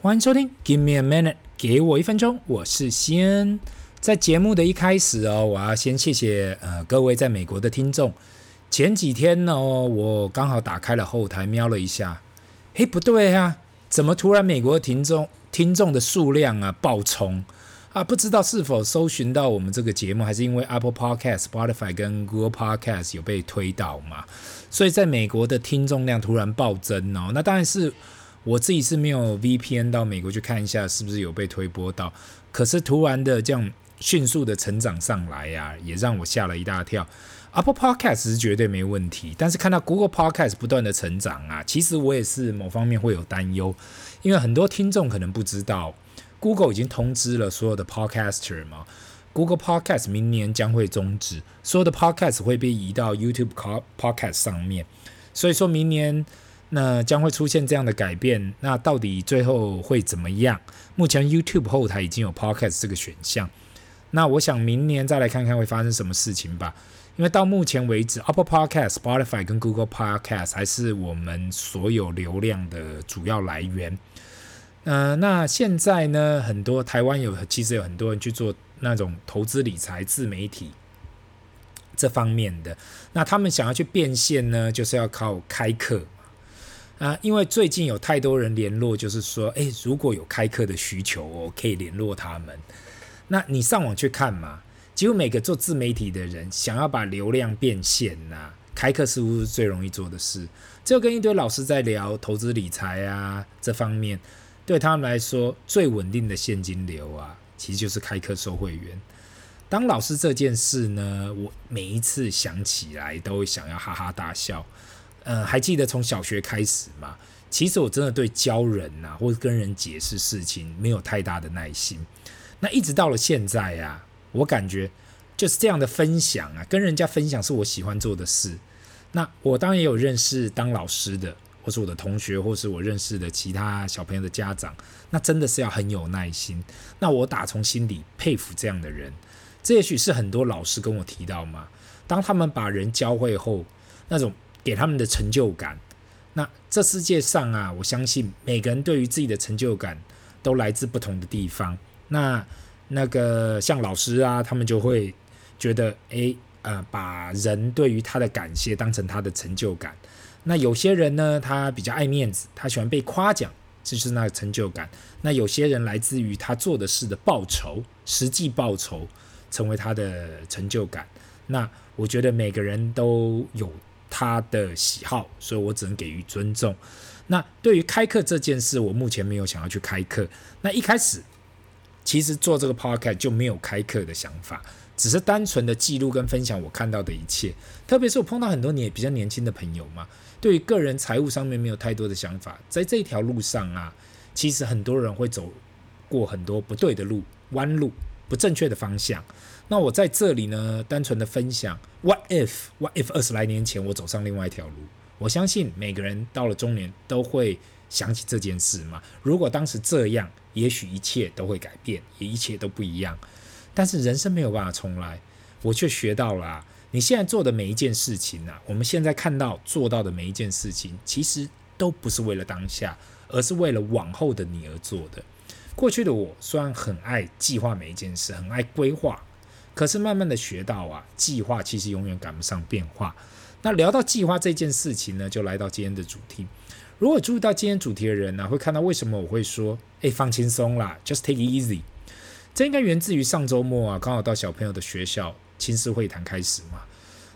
欢迎收听，Give me a minute，给我一分钟，我是西恩。在节目的一开始哦，我要先谢谢呃各位在美国的听众。前几天呢，我刚好打开了后台瞄了一下，嘿，不对啊，怎么突然美国的听众听众的数量啊爆冲啊？不知道是否搜寻到我们这个节目，还是因为 Apple Podcast、Spotify 跟 Google Podcast 有被推到嘛？所以在美国的听众量突然暴增哦。那当然是我自己是没有 VPN 到美国去看一下是不是有被推播到，可是突然的这样迅速的成长上来呀、啊，也让我吓了一大跳。Apple Podcast 是绝对没问题，但是看到 Google Podcast 不断的成长啊，其实我也是某方面会有担忧，因为很多听众可能不知道，Google 已经通知了所有的 Podcaster 嘛，Google Podcast 明年将会终止，所有的 Podcast 会被移到 YouTube Podcast 上面，所以说明年那将会出现这样的改变，那到底最后会怎么样？目前 YouTube 后台已经有 Podcast 这个选项，那我想明年再来看看会发生什么事情吧。因为到目前为止，Apple Podcast、Spotify 跟 Google Podcast 还是我们所有流量的主要来源。呃，那现在呢，很多台湾有其实有很多人去做那种投资理财自媒体这方面的，那他们想要去变现呢，就是要靠开课啊、因为最近有太多人联络，就是说，哎，如果有开课的需求，我可以联络他们。那你上网去看嘛。几乎每个做自媒体的人想要把流量变现呐、开课似乎是最容易做的事。就跟一堆老师在聊投资理财啊这方面，对他们来说最稳定的现金流啊，其实就是开课收会员。当老师这件事呢，我每一次想起来都会想要哈哈大笑。嗯、呃，还记得从小学开始吗？其实我真的对教人呐、或者跟人解释事情没有太大的耐心。那一直到了现在呀、啊。我感觉就是这样的分享啊，跟人家分享是我喜欢做的事。那我当然也有认识当老师的，或是我的同学，或是我认识的其他小朋友的家长。那真的是要很有耐心。那我打从心底佩服这样的人。这也许是很多老师跟我提到嘛，当他们把人教会后，那种给他们的成就感。那这世界上啊，我相信每个人对于自己的成就感都来自不同的地方。那那个像老师啊，他们就会觉得，诶，呃，把人对于他的感谢当成他的成就感。那有些人呢，他比较爱面子，他喜欢被夸奖，这是那个成就感。那有些人来自于他做的事的报酬，实际报酬成为他的成就感。那我觉得每个人都有他的喜好，所以我只能给予尊重。那对于开课这件事，我目前没有想要去开课。那一开始。其实做这个 podcast 就没有开课的想法，只是单纯的记录跟分享我看到的一切。特别是我碰到很多年比较年轻的朋友嘛，对于个人财务上面没有太多的想法，在这条路上啊，其实很多人会走过很多不对的路、弯路、不正确的方向。那我在这里呢，单纯的分享，What if？What if 二十来年前我走上另外一条路？我相信每个人到了中年都会想起这件事嘛。如果当时这样，也许一切都会改变，也一切都不一样。但是人生没有办法重来，我却学到了，你现在做的每一件事情啊，我们现在看到做到的每一件事情，其实都不是为了当下，而是为了往后的你而做的。过去的我虽然很爱计划每一件事，很爱规划，可是慢慢的学到啊，计划其实永远赶不上变化。那聊到计划这件事情呢，就来到今天的主题。如果注意到今天主题的人呢、会看到为什么我会说，哎，放轻松啦，just take it easy。这应该源自于上周末啊，刚好到小朋友的学校亲师会谈开始嘛。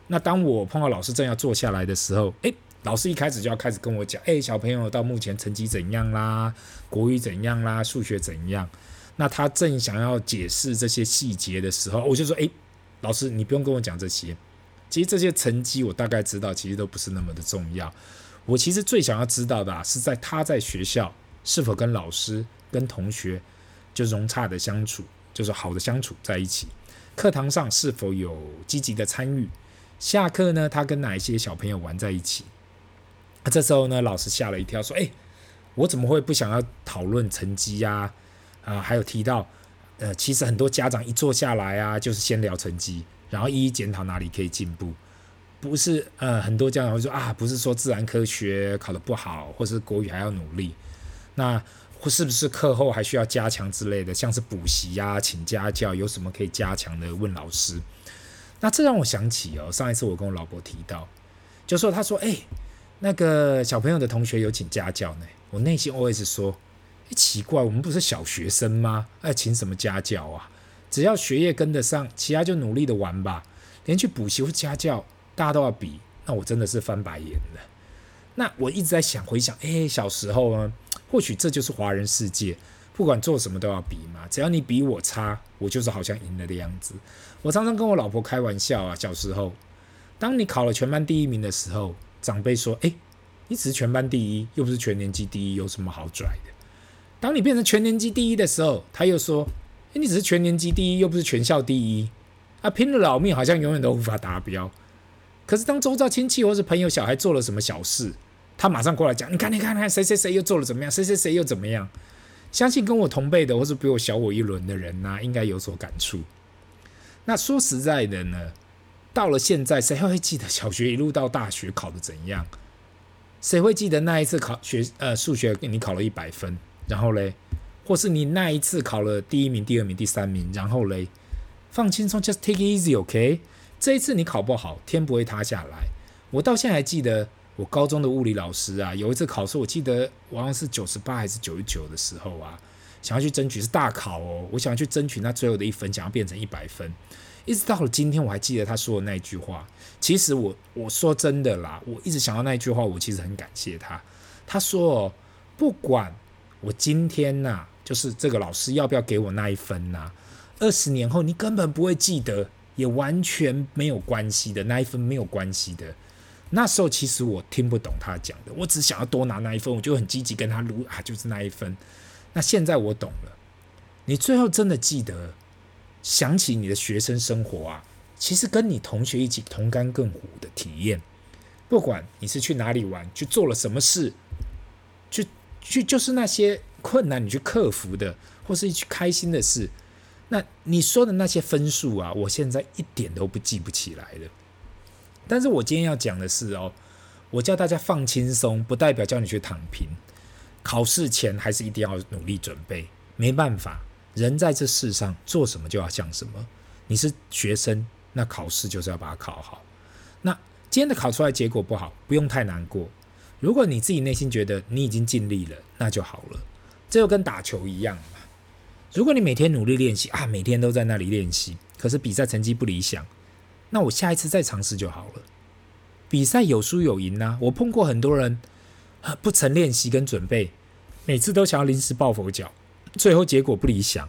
那当我碰到老师正要坐下来的时候，哎，老师一开始就要开始跟我讲，哎，小朋友到目前成绩怎样啦，国语怎样啦，数学怎样？那他正想要解释这些细节的时候，我就说，哎，老师你不用跟我讲这些，其实这些成绩我大概知道，其实都不是那么的重要。我其实最想要知道的啊，是在他在学校是否跟老师、跟同学就融洽的相处，就是好的相处在一起。课堂上是否有积极的参与？下课呢，他跟哪一些小朋友玩在一起？这时候呢，老师吓了一跳，说：“哎，我怎么会不想要讨论成绩呀？啊还有提到，呃，其实很多家长一坐下来啊，就是先聊成绩，然后一一检讨哪里可以进步。”不是，呃，很多家长会说啊，不是说自然科学考得不好，或是国语还要努力。那或是不是课后还需要加强之类的，像是补习呀、请家教，有什么可以加强的？问老师。那这让我想起哦，上一次我跟我老婆提到，就说她说，哎，那个小朋友的同学有请家教呢。我内心 OS 说，奇怪，我们不是小学生吗？哎，请什么家教啊？只要学业跟得上，其他就努力的玩吧。连去补习或家教，大家都要比，那我真的是翻白眼了。那我一直在想，回想，哎，小时候呢？或许这就是华人世界，不管做什么都要比嘛。只要你比我差，我就是好像赢了的样子。我常常跟我老婆开玩笑啊，小时候，当你考了全班第一名的时候，长辈说：“哎，你只是全班第一，又不是全年级第一，有什么好拽的？”当你变成全年级第一的时候，他又说：“哎，你只是全年级第一，又不是全校第一，啊，拼了老命，好像永远都无法达标。”可是当周遭亲戚或是朋友小孩做了什么小事，他马上过来讲，你看，你看，看，谁谁谁又做了怎么样？谁谁谁又怎么样？相信跟我同辈的，或是比我小我一轮的人呐、啊，应该有所感触。那说实在的呢，到了现在，谁会记得小学一路到大学考的怎样？谁会记得那一次考学呃数学你考了一百分，然后嘞，或是你那一次考了第一名、第二名、第三名，然后嘞，放轻松，just take it easy，OK？、这一次你考不好，天不会塌下来。我到现在还记得。我高中的物理老师啊，有一次考试，我记得我好像是九十八还是九十九的时候啊，想要去争取是大考哦，我想要去争取那最后的一分，想要变成一百分。一直到了今天，我还记得他说的那句话。其实我我说真的啦，我一直想到那句话，我其实很感谢他。他说哦，不管我今天呐、就是这个老师要不要给我那一分呐、二十年后你根本不会记得，也完全没有关系的，那一分没有关系的。那时候其实我听不懂他讲的，我只想要多拿那一分，我就很积极跟他撸啊，就是那一分。那现在我懂了，你最后真的记得想起你的学生生活啊，其实跟你同学一起同甘共苦的体验，不管你是去哪里玩，去做了什么事，去就是那些困难你去克服的，或是一去开心的事，那你说的那些分数啊，我现在一点都不记不起来了。但是我今天要讲的是哦，我叫大家放轻松，不代表叫你去躺平。考试前还是一定要努力准备，没办法，人在这世上做什么就要像什么。你是学生，那考试就是要把它考好。那今天的考出来结果不好，不用太难过。如果你自己内心觉得你已经尽力了，那就好了。这就跟打球一样嘛。如果你每天努力练习啊，每天都在那里练习，可是比赛成绩不理想。那我下一次再尝试就好了。比赛有输有赢呐，我碰过很多人，不曾练习跟准备，每次都想要临时抱佛脚，最后结果不理想。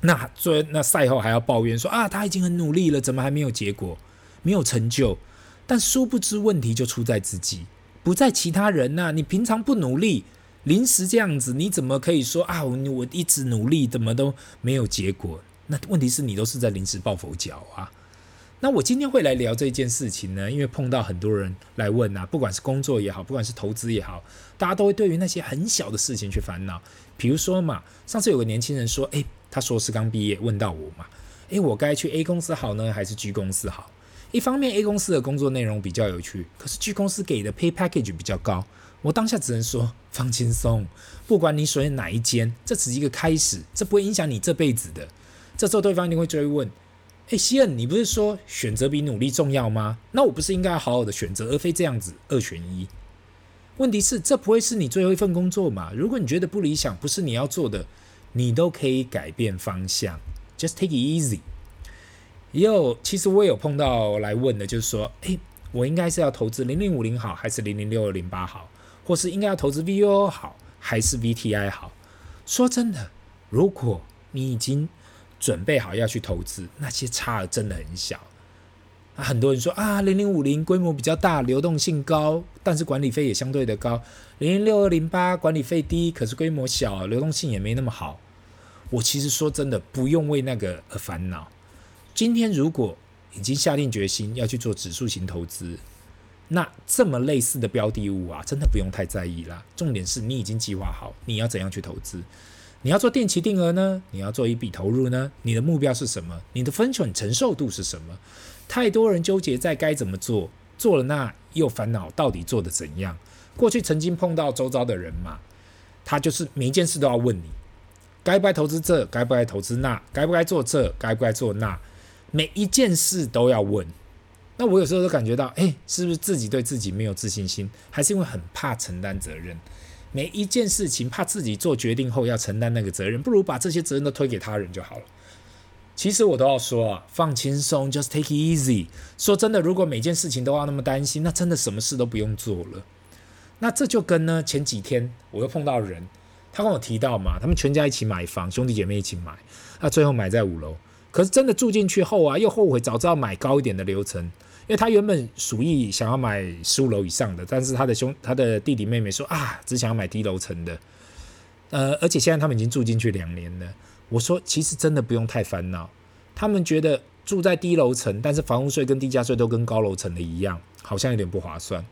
那最那赛后还要抱怨说啊，他已经很努力了，怎么还没有结果，没有成就？但殊不知问题就出在自己，不在其他人呐。你平常不努力，临时这样子，你怎么可以说啊？我我一直努力，怎么都没有结果？那问题是你都是在临时抱佛脚啊。那我今天会来聊这件事情呢，因为碰到很多人来问啊，不管是工作也好，不管是投资也好，大家都会对于那些很小的事情去烦恼。比如说嘛，上次有个年轻人说，诶，他硕士刚毕业，问到我嘛，诶，我该去 A 公司好呢，还是 G 公司好？一方面 A 公司的工作内容比较有趣，可是 G 公司给的 pay package 比较高。我当下只能说放轻松，不管你选哪一间，这只是一个开始，这不会影响你这辈子的。这时候对方一定会追问。哎，希恩，你不是说选择比努力重要吗？那我不是应该要好好的选择，而非这样子二选一？问题是，这不会是你最后一份工作嘛？如果你觉得不理想，不是你要做的，你都可以改变方向，just take it easy。也有，其实我也有碰到来问的，就是说，哎，我应该是要投资零零五零好，还是零零六二零八好，或是应该要投资 VOO 好，还是 VTI 好？说真的，如果你已经准备好要去投资，那些差额真的很小。啊，很多人说啊，零零五零规模比较大，流动性高，但是管理费也相对的高。零零六二零八管理费低，可是规模小，流动性也没那么好。我其实说真的，不用为那个而烦恼。今天如果已经下定决心要去做指数型投资，那这么类似的标的物啊，真的不用太在意啦。重点是你已经计划好你要怎样去投资。你要做定期定额呢？你要做一笔投入呢？你的目标是什么？你的风险承受度是什么？太多人纠结在该怎么做，做了那又烦恼到底做的怎样。过去曾经碰到周遭的人嘛，他就是每一件事都要问你，该不该投资这，该不该投资那，该不该做这，该不该做那，每一件事都要问。那我有时候都感觉到，哎，是不是自己对自己没有自信心，还是因为很怕承担责任？每一件事情怕自己做决定后要承担那个责任，不如把这些责任都推给他人就好了。其实我都要说啊，放轻松，just take it easy。说真的，如果每件事情都要那么担心，那真的什么事都不用做了。那这就跟呢前几天我又碰到人，他跟我提到嘛，他们全家一起买房，兄弟姐妹一起买，那最后买在五楼。可是真的住进去后啊，又后悔早知道买高一点的楼层，因为他原本属意想要买十五楼以上的，但是他的兄他的弟弟妹妹说啊，只想要买低楼层的。呃，而且现在他们已经住进去两年了。我说其实真的不用太烦恼，他们觉得住在低楼层，但是房屋税跟地价税都跟高楼层的一样，好像有点不划算。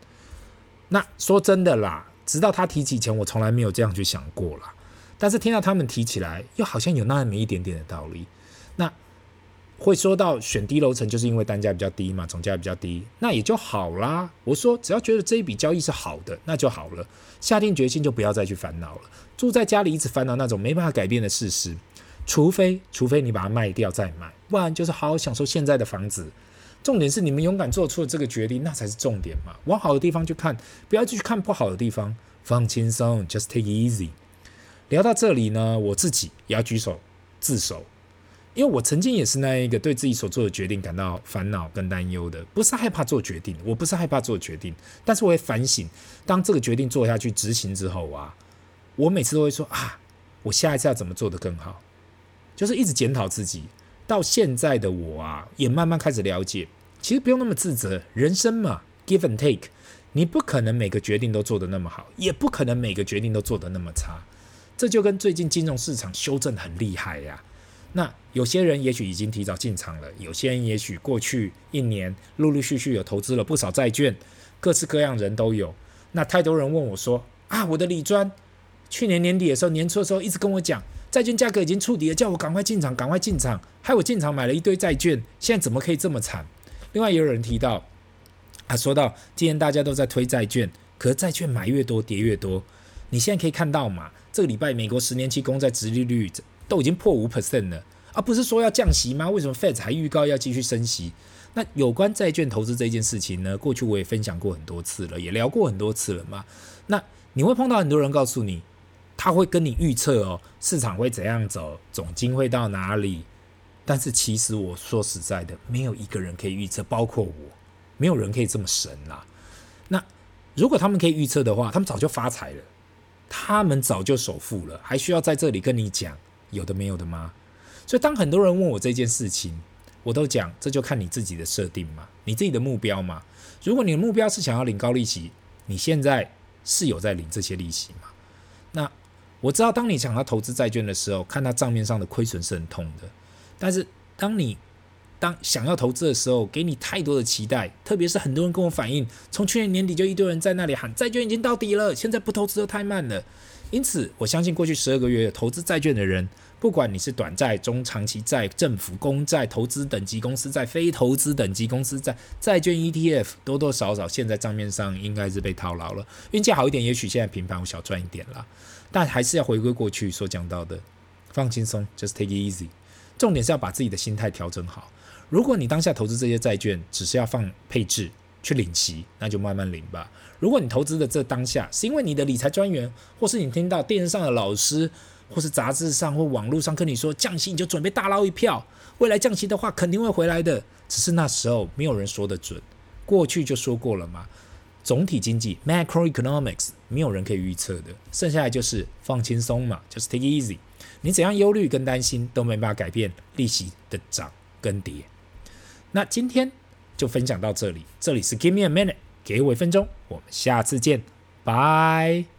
那说真的啦，直到他提起前，我从来没有这样去想过啦。但是听到他们提起来，又好像有那么一点点的道理。那会说到选低楼层，就是因为单价比较低嘛，总价比较低，那也就好啦。我说只要觉得这一笔交易是好的，那就好了。下定决心就不要再去烦恼了。住在家里一直烦恼那种没办法改变的事实，除非除非你把它卖掉再买，不然就是好好享受现在的房子。重点是你们勇敢做出了这个决定，那才是重点嘛。往好的地方去看，不要去看不好的地方。放轻松，just take easy。聊到这里呢，我自己也要举手自首，因为我曾经也是那一个对自己所做的决定感到烦恼跟担忧的。不是害怕做决定，我不是害怕做决定，但是我会反省，当这个决定做下去执行之后啊，我每次都会说啊，我下一次要怎么做得更好，就是一直检讨自己。到现在的我啊，也慢慢开始了解。其实不用那么自责，人生嘛，give and take，你不可能每个决定都做得那么好，也不可能每个决定都做得那么差。这就跟最近金融市场修正很厉害呀。那有些人也许已经提早进场了，有些人也许过去一年陆陆续续有投资了不少债券，各式各样人都有。那太多人问我说啊，我的理专去年年底的时候，年初的时候一直跟我讲，债券价格已经触底了，叫我赶快进场，赶快进场，害我进场买了一堆债券，现在怎么可以这么惨？另外也有人提到，啊，说到今天大家都在推债券，可是债券买越多跌越多。你现在可以看到嘛，这个礼拜美国十年期公债殖利率都已经破五 percent 了，而、啊、不是说要降息吗？为什么 Fed 还预告要继续升息？那有关债券投资这件事情呢，过去我也分享过很多次了，也聊过很多次了嘛。那你会碰到很多人告诉你，他会跟你预测哦，市场会怎样走，总金会到哪里。但是其实我说实在的，没有一个人可以预测，包括我，没有人可以这么神啦。那如果他们可以预测的话，他们早就发财了，他们早就首富了，还需要在这里跟你讲有的没有的吗？所以当很多人问我这件事情，我都讲，这就看你自己的设定嘛，你自己的目标嘛。如果你的目标是想要领高利息，你现在是有在领这些利息吗？那我知道，当你想要投资债券的时候，看到账面上的亏损是很痛的。但是，当你当想要投资的时候，给你太多的期待，特别是很多人跟我反映，从去年年底就一堆人在那里喊债券已经到底了，现在不投资都太慢了。因此，我相信过去十二个月投资债券的人，不管你是短债、中长期债、政府公债、投资等级公司债、非投资等级公司债、债券 ETF，多多少少现在账面上应该是被套牢了。运气好一点，也许现在平盘我小赚一点了，但还是要回归过去所讲到的，放轻松，just take it easy。重点是要把自己的心态调整好。如果你当下投资这些债券，只是要放配置去领息，那就慢慢领吧。如果你投资的这当下，是因为你的理财专员，或是你听到电视上的老师，或是杂志上或网络上跟你说降息，你就准备大捞一票。未来降息的话，肯定会回来的。只是那时候没有人说得准。过去就说过了嘛，总体经济 （macroeconomics） 没有人可以预测的。剩下来就是放轻松嘛就是 take easy。你怎样忧虑跟担心都没办法改变利息的涨跟跌。那今天就分享到这里，这里是 Give me a minute，给我一分钟，我们下次见，拜。